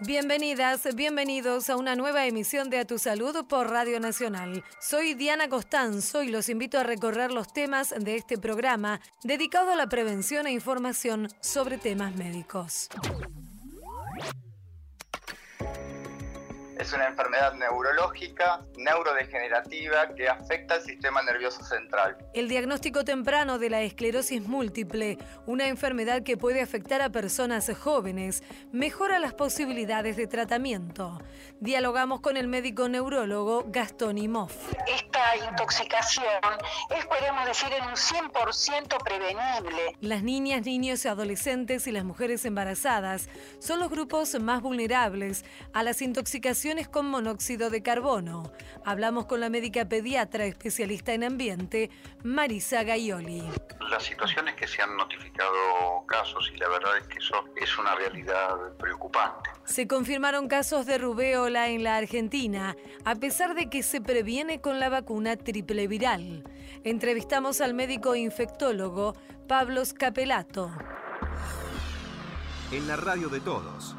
Bienvenidas, bienvenidos a una nueva emisión de A Tu Salud por Radio Nacional. Soy Diana Costanzo y los invito a recorrer los temas de este programa dedicado a la prevención e información sobre temas médicos. Es una enfermedad neurológica, neurodegenerativa, que afecta al sistema nervioso central. El diagnóstico temprano de la esclerosis múltiple, una enfermedad que puede afectar a personas jóvenes, mejora las posibilidades de tratamiento. Dialogamos con el médico neurólogo Gastón Imoff. Esta intoxicación es, podemos decir, en un 100% prevenible. Las niñas, niños, adolescentes y las mujeres embarazadas son los grupos más vulnerables a las intoxicaciones con monóxido de carbono. Hablamos con la médica pediatra especialista en ambiente, Marisa Gaioli. Las situaciones que se han notificado casos y la verdad es que eso es una realidad preocupante. Se confirmaron casos de rubeola en la Argentina, a pesar de que se previene con la vacuna triple viral. Entrevistamos al médico infectólogo Pablo Scapelato. En la radio de todos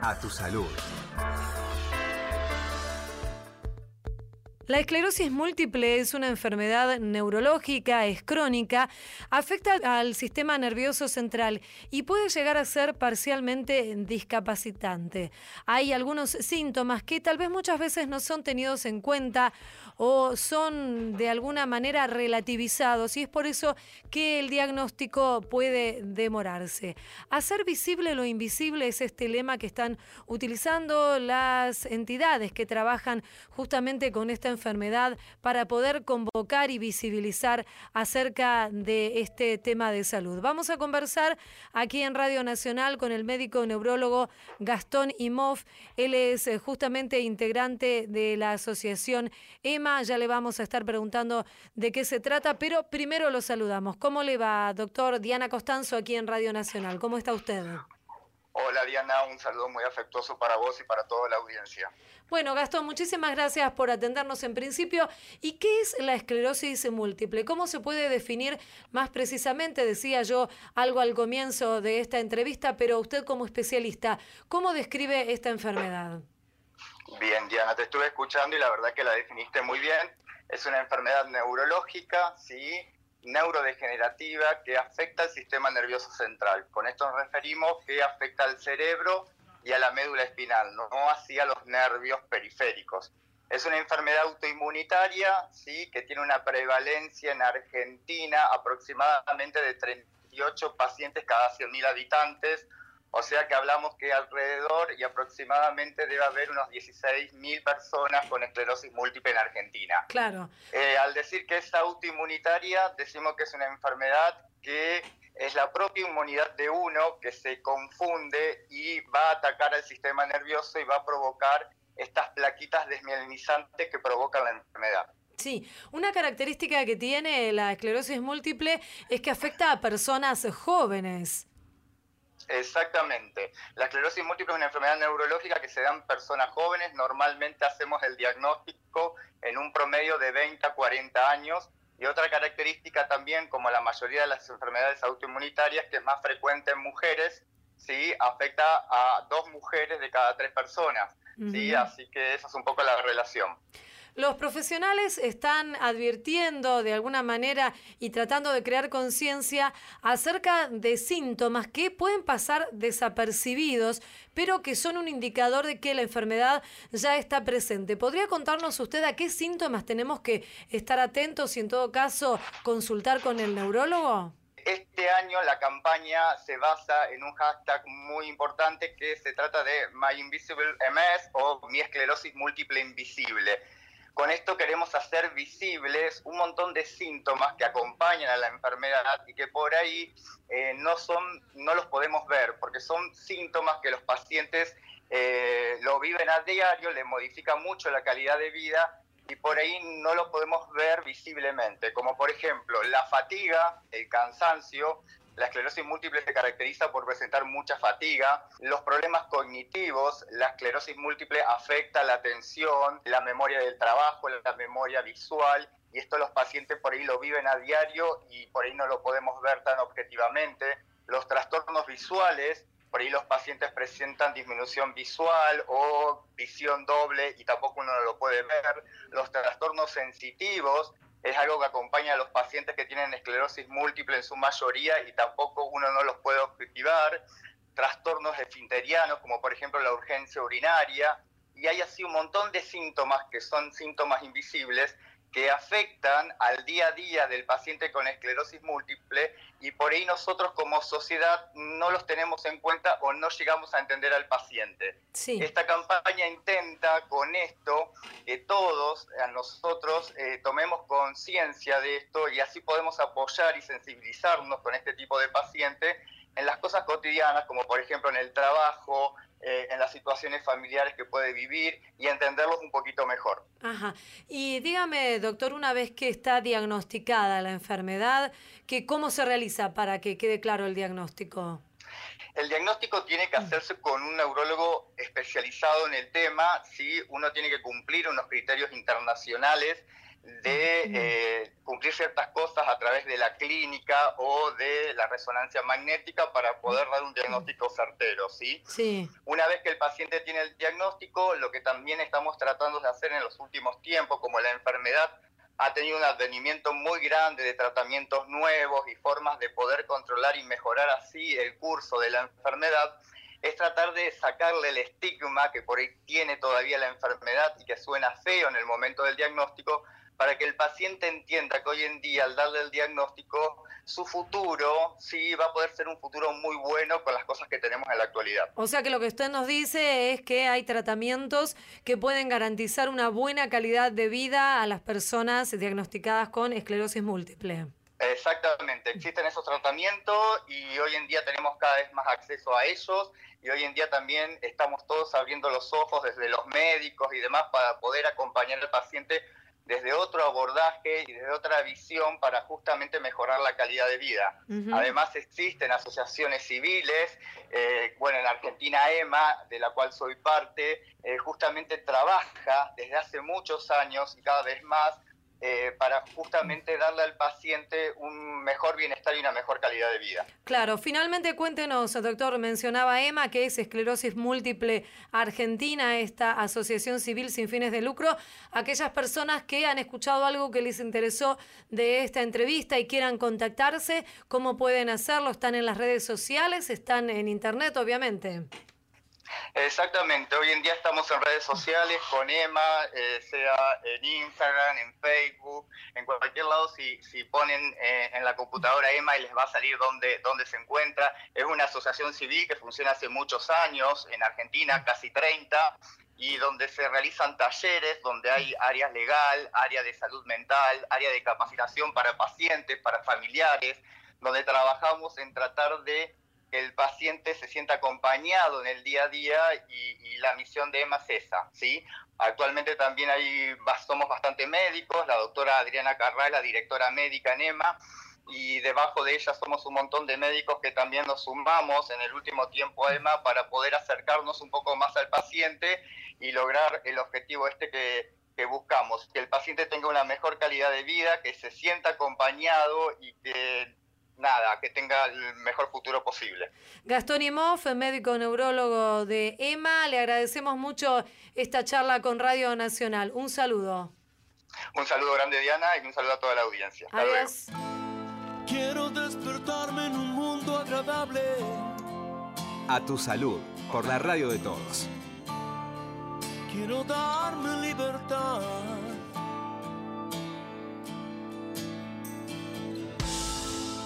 a tu salud. La esclerosis múltiple es una enfermedad neurológica, es crónica, afecta al sistema nervioso central y puede llegar a ser parcialmente discapacitante. Hay algunos síntomas que tal vez muchas veces no son tenidos en cuenta o son de alguna manera relativizados y es por eso que el diagnóstico puede demorarse. Hacer visible lo invisible es este lema que están utilizando las entidades que trabajan justamente con esta enfermedad para poder convocar y visibilizar acerca de este tema de salud. Vamos a conversar aquí en Radio Nacional con el médico neurólogo Gastón Imov. Él es eh, justamente integrante de la asociación EMA. Ya le vamos a estar preguntando de qué se trata, pero primero lo saludamos. ¿Cómo le va, doctor Diana Costanzo, aquí en Radio Nacional? ¿Cómo está usted? Hola Diana, un saludo muy afectuoso para vos y para toda la audiencia. Bueno, Gastón, muchísimas gracias por atendernos en principio. ¿Y qué es la esclerosis múltiple? ¿Cómo se puede definir más precisamente? Decía yo algo al comienzo de esta entrevista, pero usted como especialista, ¿cómo describe esta enfermedad? Bien, Diana, te estuve escuchando y la verdad que la definiste muy bien. Es una enfermedad neurológica, sí, neurodegenerativa que afecta al sistema nervioso central. Con esto nos referimos que afecta al cerebro y a la médula espinal, no así a los nervios periféricos. Es una enfermedad autoinmunitaria, sí, que tiene una prevalencia en Argentina aproximadamente de 38 pacientes cada 100.000 habitantes, o sea que hablamos que alrededor y aproximadamente debe haber unos 16.000 personas con esclerosis múltiple en Argentina. Claro. Eh, al decir que es autoinmunitaria, decimos que es una enfermedad que es la propia inmunidad de uno que se confunde y va a atacar al sistema nervioso y va a provocar estas plaquitas desmielinizantes que provocan la enfermedad. Sí, una característica que tiene la esclerosis múltiple es que afecta a personas jóvenes. Exactamente. La esclerosis múltiple es una enfermedad neurológica que se da en personas jóvenes. Normalmente hacemos el diagnóstico en un promedio de 20 a 40 años. Y otra característica también, como la mayoría de las enfermedades autoinmunitarias, que es más frecuente en mujeres, ¿sí? afecta a dos mujeres de cada tres personas. ¿sí? Así que esa es un poco la relación. Los profesionales están advirtiendo de alguna manera y tratando de crear conciencia acerca de síntomas que pueden pasar desapercibidos, pero que son un indicador de que la enfermedad ya está presente. ¿Podría contarnos usted a qué síntomas tenemos que estar atentos y en todo caso consultar con el neurólogo? Este año la campaña se basa en un hashtag muy importante que se trata de My Invisible MS o mi esclerosis múltiple invisible. Con esto queremos hacer visibles un montón de síntomas que acompañan a la enfermedad y que por ahí eh, no, son, no los podemos ver, porque son síntomas que los pacientes eh, lo viven a diario, le modifican mucho la calidad de vida y por ahí no lo podemos ver visiblemente, como por ejemplo la fatiga, el cansancio, la esclerosis múltiple se caracteriza por presentar mucha fatiga, los problemas cognitivos, la esclerosis múltiple afecta la atención, la memoria del trabajo, la memoria visual, y esto los pacientes por ahí lo viven a diario y por ahí no lo podemos ver tan objetivamente. Los trastornos visuales, por ahí los pacientes presentan disminución visual o visión doble y tampoco uno no lo puede ver. Los trastornos sensitivos es algo que acompaña a los pacientes que tienen esclerosis múltiple en su mayoría y tampoco uno no los puede objetivar. Trastornos esfinterianos, como por ejemplo la urgencia urinaria, y hay así un montón de síntomas que son síntomas invisibles que afectan al día a día del paciente con esclerosis múltiple y por ahí nosotros como sociedad no los tenemos en cuenta o no llegamos a entender al paciente. Esta campaña intenta con esto que todos, a nosotros, eh, tomemos conciencia de esto y así podemos apoyar y sensibilizarnos con este tipo de paciente en las cosas cotidianas, como por ejemplo en el trabajo, eh, en las situaciones familiares que puede vivir y entenderlos un poquito mejor. Ajá. Y dígame, doctor, una vez que está diagnosticada la enfermedad, que ¿cómo se realiza para que quede claro el diagnóstico? El diagnóstico tiene que mm. hacerse con un neurólogo especializado en el tema, ¿sí? uno tiene que cumplir unos criterios internacionales de eh, cumplir ciertas cosas a través de la clínica o de la resonancia magnética para poder dar un diagnóstico certero, ¿sí? Sí. Una vez que el paciente tiene el diagnóstico, lo que también estamos tratando de hacer en los últimos tiempos, como la enfermedad ha tenido un advenimiento muy grande de tratamientos nuevos y formas de poder controlar y mejorar así el curso de la enfermedad, es tratar de sacarle el estigma que por ahí tiene todavía la enfermedad y que suena feo en el momento del diagnóstico, para que el paciente entienda que hoy en día, al darle el diagnóstico, su futuro sí va a poder ser un futuro muy bueno con las cosas que tenemos en la actualidad. O sea que lo que usted nos dice es que hay tratamientos que pueden garantizar una buena calidad de vida a las personas diagnosticadas con esclerosis múltiple. Exactamente, existen esos tratamientos y hoy en día tenemos cada vez más acceso a ellos y hoy en día también estamos todos abriendo los ojos desde los médicos y demás para poder acompañar al paciente desde otro abordaje y desde otra visión para justamente mejorar la calidad de vida. Además existen asociaciones civiles, eh, bueno, en Argentina EMA, de la cual soy parte, eh, justamente trabaja desde hace muchos años y cada vez más eh, para justamente darle al paciente un mejor bienestar y una mejor calidad de vida. Claro, finalmente cuéntenos, doctor, mencionaba Emma, que es Esclerosis Múltiple Argentina, esta asociación civil sin fines de lucro, aquellas personas que han escuchado algo que les interesó de esta entrevista y quieran contactarse, ¿cómo pueden hacerlo? ¿Están en las redes sociales? ¿Están en internet, obviamente? Exactamente, hoy en día estamos en redes sociales con Emma, eh, sea en Instagram, en Facebook, en cualquier lado, si, si ponen eh, en la computadora Emma y les va a salir dónde, dónde se encuentra. Es una asociación civil que funciona hace muchos años en Argentina, casi 30, y donde se realizan talleres, donde hay áreas legal, área de salud mental, área de capacitación para pacientes, para familiares, donde trabajamos en tratar de el paciente se sienta acompañado en el día a día y, la misión de EMA es esa, ¿sí? Actualmente también hay, somos bastante médicos, la doctora Adriana Carral, la directora médica en EMA, y debajo de ella somos un montón de médicos que también nos sumamos en el último tiempo a EMA para poder acercarnos un poco más al paciente y lograr el objetivo este que buscamos, que el paciente tenga una mejor calidad de vida, que se sienta acompañado y que nada, que tenga el mejor futuro posible. Gastón Imhoff, médico neurólogo de EMA, le agradecemos mucho esta charla con Radio Nacional. Un saludo. Un saludo grande, Diana, y un saludo a toda la audiencia. Adiós. Quiero despertarme en un mundo agradable. A tu salud, por la radio de todos. Quiero darme libertad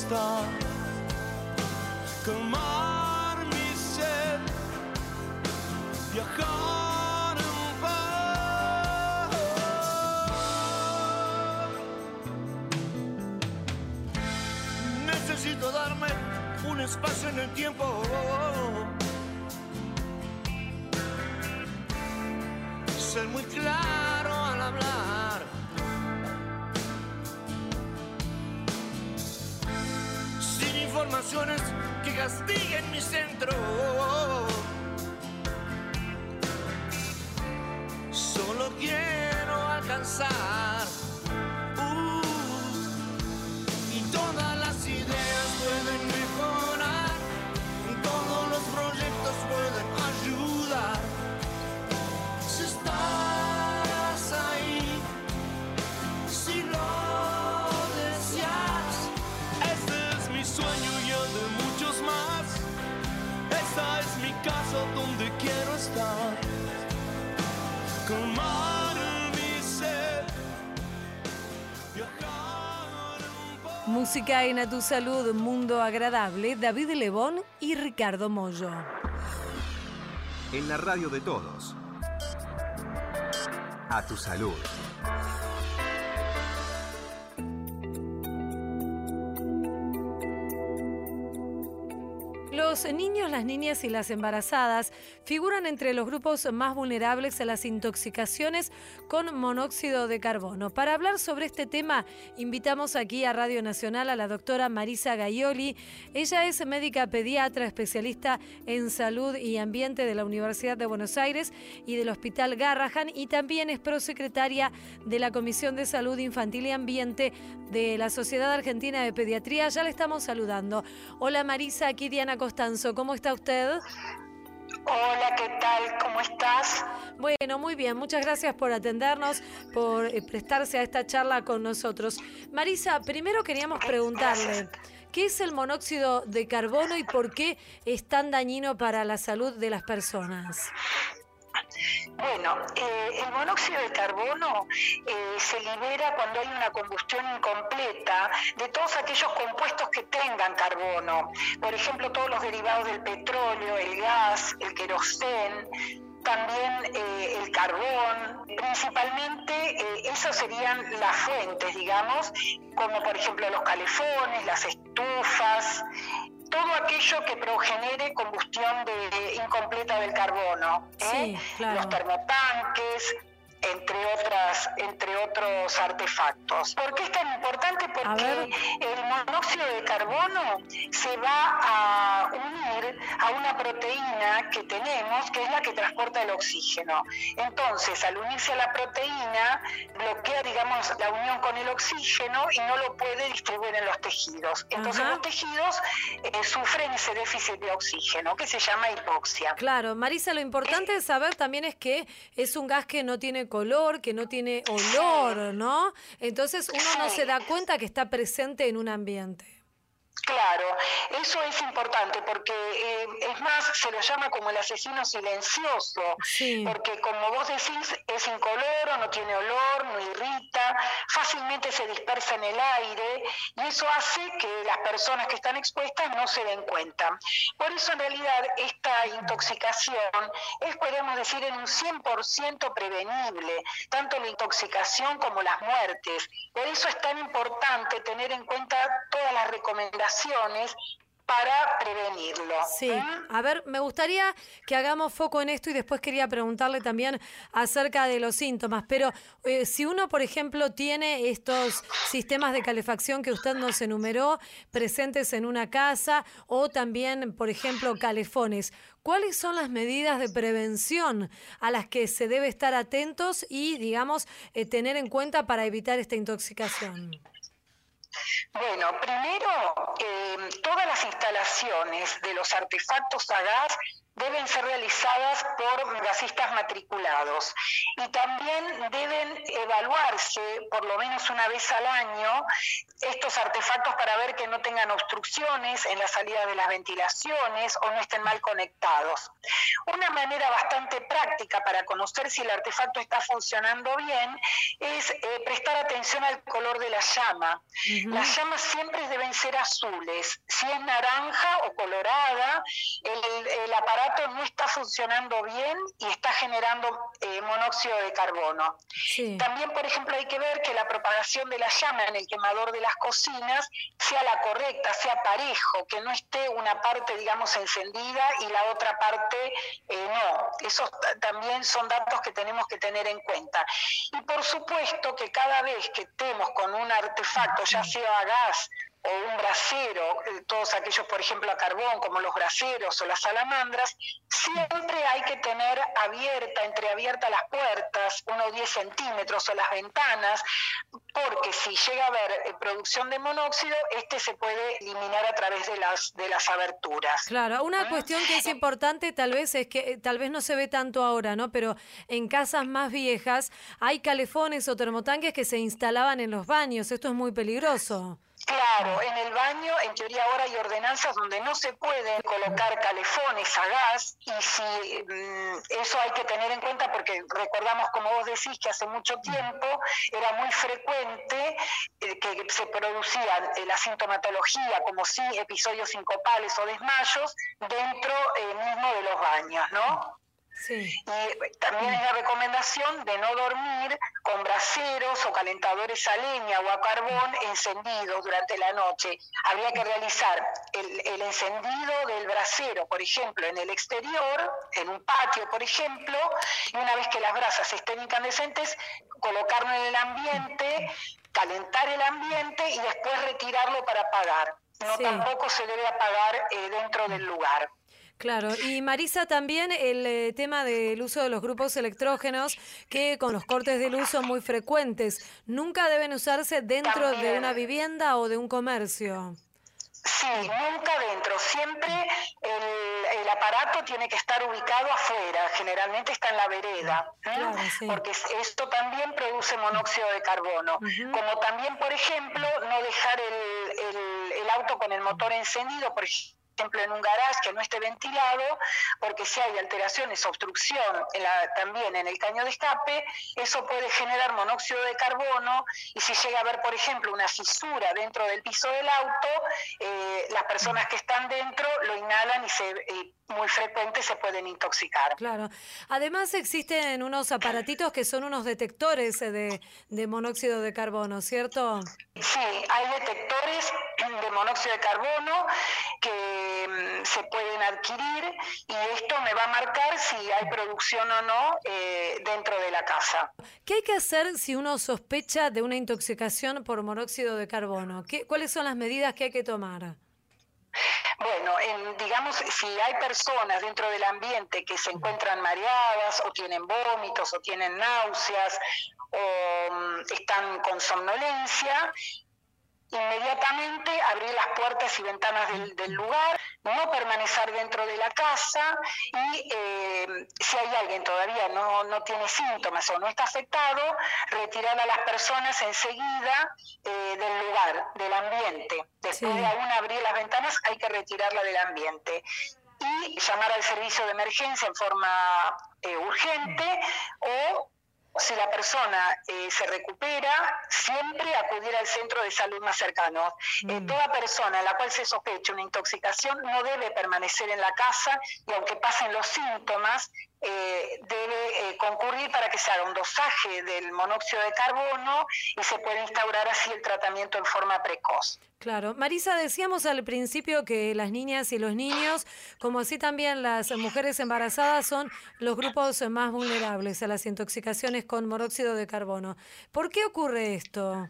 estar. Calmar mi sed, viajar en paz. necesito darme un espacio en el tiempo. Ser muy claro que castiguen mi centro. Música en A Tu Salud, Mundo Agradable, David Lebón y Ricardo Mollo. En la radio de todos. A tu salud. Los niños, las niñas y las embarazadas figuran entre los grupos más vulnerables a las intoxicaciones con monóxido de carbono. Para hablar sobre este tema, invitamos aquí a Radio Nacional a la doctora Marisa Gaioli. Ella es médica pediatra, especialista en salud y ambiente de la Universidad de Buenos Aires y del Hospital Garrahan y también es prosecretaria de la Comisión de Salud Infantil y Ambiente de la Sociedad Argentina de Pediatría. Ya le estamos saludando. Hola Marisa, aquí Diana Costanzo, ¿cómo está usted? Hola, ¿qué tal? ¿Cómo estás? Bueno, muy bien, muchas gracias por atendernos, por eh, prestarse a esta charla con nosotros. Marisa, primero queríamos preguntarle, ¿qué es el monóxido de carbono y por qué es tan dañino para la salud de las personas? Bueno, eh, el monóxido de carbono eh, se libera cuando hay una combustión incompleta de todos aquellos compuestos que tengan carbono. Por ejemplo, todos los derivados del petróleo, el gas, el querosén, también eh, el carbón, principalmente eh, esas serían las fuentes, digamos, como por ejemplo los calefones, las estufas, todo aquello que progenere combustión de, incompleta del carbono, ¿eh? Sí, claro. los termotanques, entre otras entre otros artefactos. ¿Por qué es tan importante? Porque el monóxido de carbono se va a unir a una proteína que tenemos, que es la que transporta el oxígeno. Entonces, al unirse a la proteína, bloquea, digamos, la unión con el oxígeno y no lo puede distribuir en los tejidos. Entonces, Ajá. los tejidos eh, sufren ese déficit de oxígeno, que se llama hipoxia. Claro, Marisa, lo importante de saber también es que es un gas que no tiene color, que no tiene olor, ¿no? Entonces uno no se da cuenta que está presente en un ambiente. Claro, eso es importante porque eh, es más, se lo llama como el asesino silencioso, Sí. porque como vos decís, es incoloro, no tiene olor, no irrita, fácilmente se dispersa en el aire y eso hace que las personas que están expuestas no se den cuenta. Por eso en realidad esta intoxicación es, podríamos decir, en un 100% prevenible, tanto la intoxicación como las muertes. Por eso es tan importante tener en cuenta todas las recomendaciones para prevenirlo. Sí, a ver, me gustaría que hagamos foco en esto y después quería preguntarle también acerca de los síntomas, pero eh, si uno, por ejemplo, tiene estos sistemas de calefacción que usted nos enumeró presentes en una casa o también, por ejemplo, calefones, ¿cuáles son las medidas de prevención a las que se debe estar atentos y, digamos, eh, tener en cuenta para evitar esta intoxicación? Bueno, primero, eh, todas las instalaciones de los artefactos a gas deben ser realizadas por gasistas matriculados y también deben evaluarse por lo menos una vez al año estos artefactos para ver que no tengan obstrucciones en la salida de las ventilaciones o no estén mal conectados. Una manera bastante práctica para conocer si el artefacto está funcionando bien es eh, prestar atención al color de la llama. Las llamas siempre deben ser azules. Si es naranja o colorada, el, el aparato aparato no está funcionando bien y está generando eh, monóxido de carbono. También, por ejemplo, hay que ver que la propagación de la llama en el quemador de las cocinas sea la correcta, sea parejo, que no esté una parte, digamos, encendida y la otra parte eh, no. Esos también son datos que tenemos que tener en cuenta. Y por supuesto que cada vez que estemos con un artefacto, ya sea a gas o un brasero, eh, todos aquellos, por ejemplo, a carbón, como los braseros o las salamandras, siempre hay que tener abierta, entreabiertas las puertas, unos 10 centímetros o las ventanas, porque si llega a haber eh, producción de monóxido, este se puede eliminar a través de las, de las aberturas. Claro, una ¿Mm? cuestión que es importante tal vez es que eh, tal vez no se ve tanto ahora, ¿no? Pero en casas más viejas hay calefones o termotanques que se instalaban en los baños. Esto es muy peligroso. Claro, en el baño, en teoría ahora hay ordenanzas donde no se pueden colocar calefones a gas y si mm, eso hay que tener en cuenta porque recordamos, como vos decís, que hace mucho tiempo era muy frecuente eh, que se producía eh, la sintomatología, como si episodios sincopales o desmayos, dentro eh, mismo de los baños, ¿no? Y también hay la recomendación de no dormir con braseros o calentadores a leña o a carbón encendidos durante la noche. Habría que realizar el, el encendido del brasero, por ejemplo, en el exterior, en un patio, por ejemplo, y una vez que las brasas estén incandescentes, colocarlo en el ambiente, calentar el ambiente y después retirarlo para apagar. No tampoco se debe apagar eh, dentro del lugar. Claro, y Marisa también el eh, tema del uso de los grupos electrógenos que con los cortes de luz son muy frecuentes. Nunca deben usarse dentro de una vivienda o de un comercio. Sí, nunca dentro. Siempre el, aparato tiene que estar ubicado afuera, generalmente está en la vereda, ¿eh? porque esto también produce monóxido de carbono. Como también, por ejemplo, no dejar el, el auto con el motor encendido, por ejemplo ejemplo, en un garage que no esté ventilado, porque si hay alteraciones, obstrucción también en el caño de escape, eso puede generar monóxido de carbono y si llega a haber, por ejemplo, una fisura dentro del piso del auto, eh, las personas que están dentro lo inhalan y se, muy frecuente se pueden intoxicar. Claro. Además existen unos aparatitos que son unos detectores de, de monóxido de carbono, ¿cierto? Sí, hay detectores de monóxido de carbono que mm, se pueden adquirir y esto me va a marcar si hay producción o no eh, dentro de la casa. ¿Qué hay que hacer si uno sospecha de una intoxicación por monóxido de carbono? ¿Qué, ¿Cuáles son las medidas que hay que tomar? Bueno, digamos, si hay personas dentro del ambiente que se encuentran mareadas o tienen vómitos o tienen náuseas o mm, están con somnolencia, inmediatamente abrir las puertas y ventanas del, lugar, no permanecer dentro de la casa y eh, si hay alguien todavía no, no tiene síntomas o no está afectado, retirar a las personas enseguida eh, del lugar, del ambiente. Después de aún abrir las ventanas hay que retirarla del ambiente y llamar al servicio de emergencia en forma eh, urgente o si la persona eh, se recupera, siempre acudir al centro de salud más cercano. Eh, mm. toda persona en la cual se sospecha una intoxicación no debe permanecer en la casa y aunque pasen los síntomas, eh, debe concurrir para que se haga un dosaje del monóxido de carbono y se pueda instaurar así el tratamiento en forma precoz. Claro. Marisa, decíamos al principio que las niñas y los niños, como así también las mujeres embarazadas, son los grupos más vulnerables a las intoxicaciones con monóxido de carbono. ¿Por qué ocurre esto?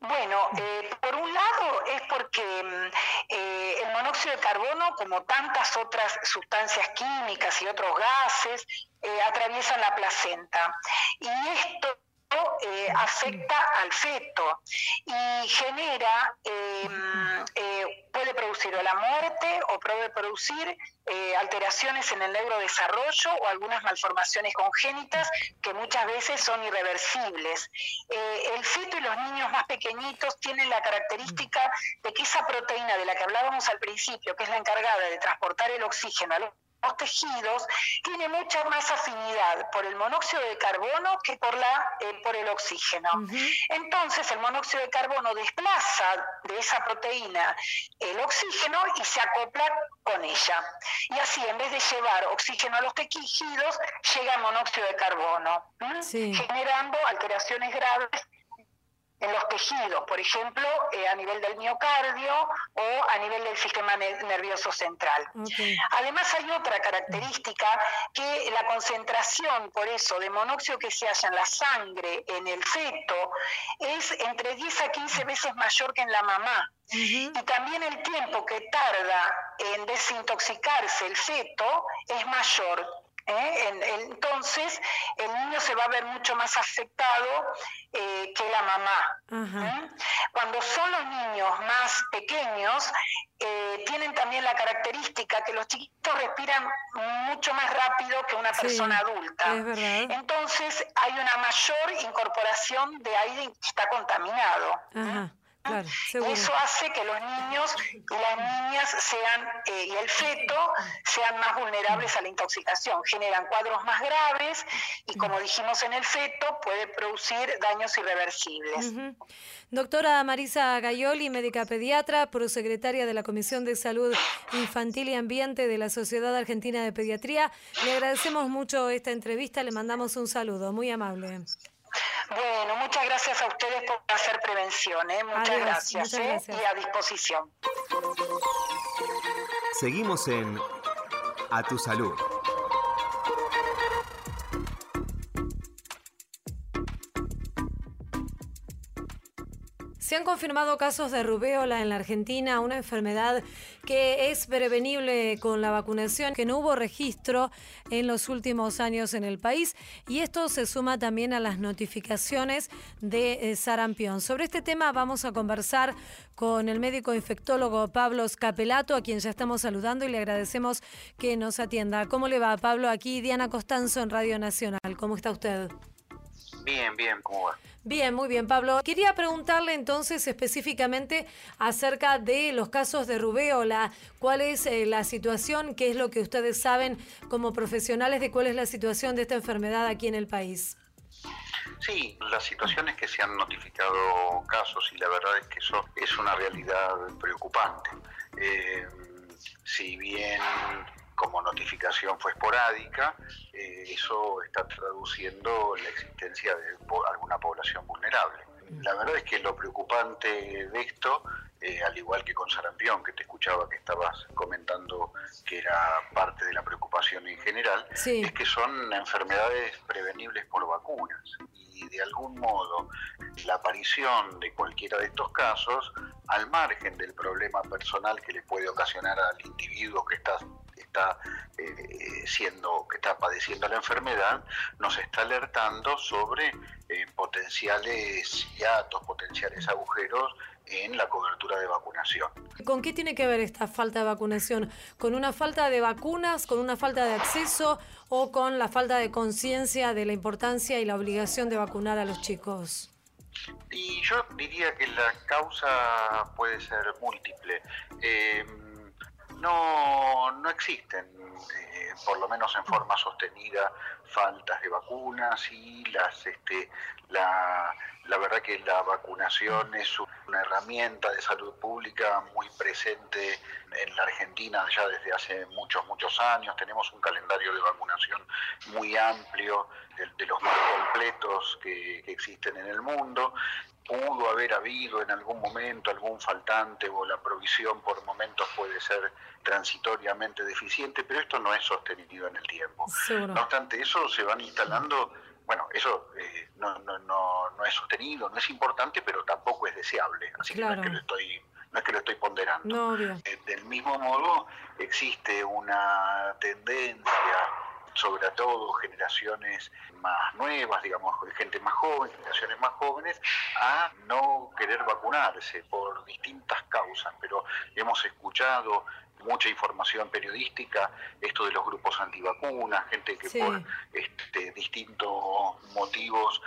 Bueno, eh, por un lado es porque el monóxido de carbono, como tantas otras sustancias químicas y otros gases, eh, atraviesan la placenta. Y esto eh, afecta al feto y genera, em, eh, puede producir o la muerte o puede producir eh, alteraciones en el neurodesarrollo o algunas malformaciones congénitas que muchas veces son irreversibles. el feto y los niños más pequeñitos tienen la característica de que esa proteína de la que hablábamos al principio, que es la encargada de transportar el oxígeno a los los tejidos tiene mucha más afinidad por el monóxido de carbono que por, la, eh, por el oxígeno. Entonces el monóxido de carbono desplaza de esa proteína el oxígeno y se acopla con ella. Y así, en vez de llevar oxígeno a los tejidos, llega monóxido de carbono, generando alteraciones graves en los tejidos, por ejemplo, eh, a nivel del miocardio o a nivel del sistema nervioso central. Además hay otra característica que la concentración, por eso, de monóxido que se halla en la sangre en el feto es entre 10 a 15 veces mayor que en la mamá. Y también el tiempo que tarda en desintoxicarse el feto es mayor. ¿Eh? entonces, el niño se va a ver mucho más afectado eh, que la mamá. ¿eh? Cuando son los niños más pequeños, tienen también la característica que los chiquitos respiran mucho más rápido que una persona adulta. Entonces, hay una mayor incorporación de aire que está contaminado. Eso hace que los niños y las niñas sean, eh, y el feto sean más vulnerables a la intoxicación, generan cuadros más graves y como dijimos en el feto, puede producir daños irreversibles. Doctora Marisa Gayoli, médica pediatra, prosecretaria de la Comisión de Salud Infantil y Ambiente de la Sociedad Argentina de Pediatría, le agradecemos mucho esta entrevista, le mandamos un saludo, muy amable. Bueno, muchas gracias a ustedes por hacer prevención. ¿eh? Muchas, gracias, ¿eh? y a disposición. Seguimos en A Tu Salud. Se han confirmado casos de rubéola en la Argentina, una enfermedad que es prevenible con la vacunación, que no hubo registro en los últimos años en el país y esto se suma también a las notificaciones de eh, sarampión. Sobre este tema vamos a conversar con el médico infectólogo Pablo Scapelato, a quien ya estamos saludando y le agradecemos que nos atienda. ¿Cómo le va, Pablo? Aquí Diana Costanzo en Radio Nacional. ¿Cómo está usted? Bien, bien, ¿cómo va? Bien, muy bien, Pablo. Quería preguntarle entonces específicamente acerca de los casos de rubéola. ¿Cuál es eh, la situación? ¿Qué es lo que ustedes saben como profesionales de cuál es la situación de esta enfermedad aquí en el país? Sí, las situaciones que se han notificado casos y la verdad es que eso es una realidad preocupante. Eh, si bien como notificación fue esporádica, eh, eso está traduciendo la existencia de alguna población vulnerable. La verdad es que lo preocupante de esto, eh, al igual que con sarampión, que te escuchaba que estabas comentando que era parte de la preocupación en general, es que son enfermedades prevenibles por vacunas. Y de algún modo la aparición de cualquiera de estos casos, al margen del problema personal que le puede ocasionar al individuo que está está eh, siendo, que está padeciendo la enfermedad, nos está alertando sobre eh, potenciales hiatos, potenciales agujeros en la cobertura de vacunación. ¿Con qué tiene que ver esta falta de vacunación? ¿Con una falta de vacunas, con una falta de acceso o con la falta de conciencia de la importancia y la obligación de vacunar a los chicos? Y yo diría que la causa puede ser múltiple. Eh, no, no existen, eh, por lo menos en forma sostenida, faltas de vacunas y las, este, la, la verdad que la vacunación es una herramienta de salud pública muy presente en la Argentina ya desde hace muchos, muchos años. Tenemos un calendario de vacunación muy amplio, de, los más completos que, que existen en el mundo pudo haber habido en algún momento algún faltante o la provisión por momentos puede ser transitoriamente deficiente, pero esto no es sostenido en el tiempo. No obstante, eso se van instalando, bueno, eso eh, no, no, no, no, es sostenido, no es importante, pero tampoco es deseable, así que no es que lo estoy no es que lo estoy ponderando. Eh, del mismo modo, existe una tendencia sobre todo generaciones más nuevas, digamos, gente más joven, generaciones más jóvenes, a no querer vacunarse por distintas causas, pero hemos escuchado mucha información periodística, esto de los grupos antivacunas, gente que por este, distintos motivos,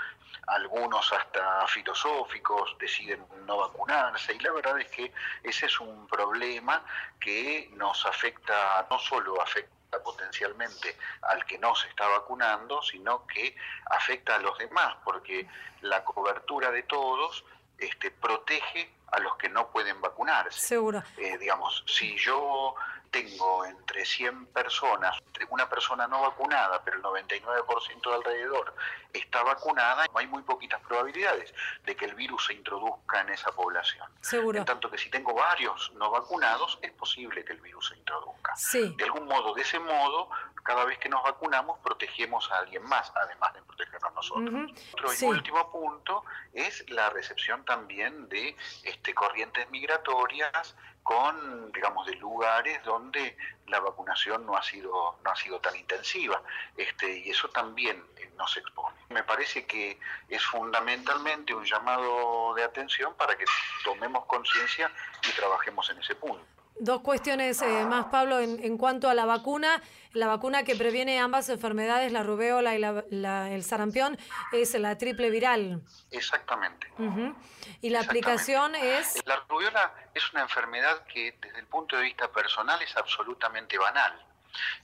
algunos hasta filosóficos, deciden no vacunarse. Y la verdad es que ese es un problema que nos afecta, no solo afecta potencialmente al que no se está vacunando, sino que afecta a los demás, porque la cobertura de todos este, protege a los que no pueden vacunarse. Seguro. Eh, digamos, si yo tengo entre 100 personas, una persona no vacunada, pero el 99% de alrededor está vacunada, hay muy poquitas probabilidades de que el virus se introduzca en esa población. Seguro. En tanto que si tengo varios no vacunados, es posible que el virus se introduzca. Sí. De algún modo, de ese modo, cada vez que nos vacunamos, protegemos a alguien más, además de protegernos nosotros. Otro y último punto es la recepción también de este, corrientes migratorias con, digamos, de lugares donde la vacunación no ha sido, no ha sido tan intensiva. Este, y eso también eh, nos expone. Me parece que es fundamentalmente un llamado de atención para que tomemos conciencia y trabajemos en ese punto. Dos cuestiones eh, más, Pablo, en, en cuanto a la vacuna. La vacuna que previene ambas enfermedades, la rubéola y la- la- el sarampión, es la triple viral. Exactamente. Y la Exactamente. aplicación es... La rubiola es una enfermedad que desde el punto de vista personal es absolutamente banal.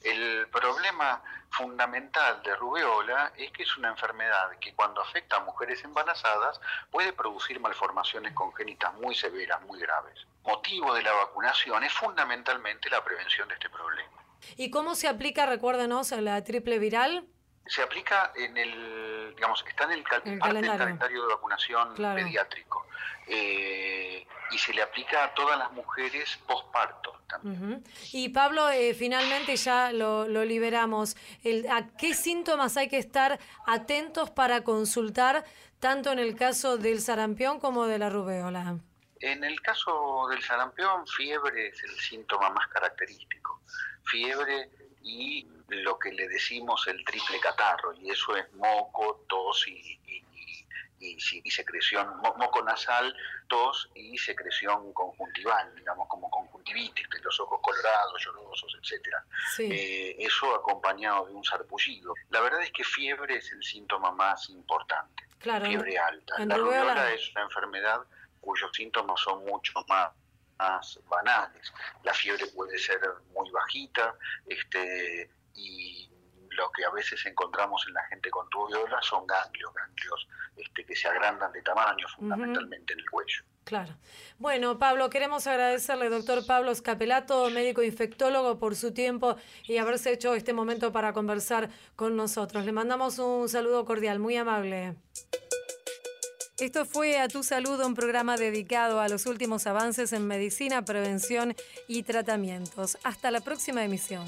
El problema fundamental de rubiola es que es una enfermedad que cuando afecta a mujeres embarazadas puede producir malformaciones congénitas muy severas, muy graves. Motivo de la vacunación es fundamentalmente la prevención de este problema. ¿Y cómo se aplica, recuérdenos, la triple viral? Se aplica en el, digamos, está en el, cal- El parte del calendario. calendario de vacunación Claro. pediátrico Eh, y se le aplica a todas las mujeres posparto también. Ujú. Y Pablo, eh, finalmente ya lo, lo liberamos. El- ¿A qué síntomas hay que estar atentos para consultar, tanto en el caso del sarampión como de la rubéola? En el caso del sarampión, fiebre es el síntoma más característico. Fiebre y lo que le decimos el triple catarro, y eso es moco, tos y, y- secreción, mo- moco nasal, tos y secreción conjuntival, digamos, como conjuntivitis, de los ojos colorados, llorosos, etcétera. Sí. Eh, eso acompañado de un sarpullido. La verdad es que fiebre es el síntoma más importante claro. fiebre alta. la rubiola es una enfermedad cuyos síntomas son mucho más, más banales. La fiebre puede ser muy bajita este, y lo que a veces encontramos en la gente con rubiola son ganglios, ganglios este, que se agrandan de tamaño, fundamentalmente en el cuello. Claro. Bueno, Pablo, queremos agradecerle, doctor Pablo Scapelato, médico infectólogo, por su tiempo y haberse hecho este momento para conversar con nosotros. Le mandamos un saludo cordial, muy amable. Esto fue A Tu Salud, un programa dedicado a los últimos avances en medicina, prevención y tratamientos. Hasta la próxima emisión.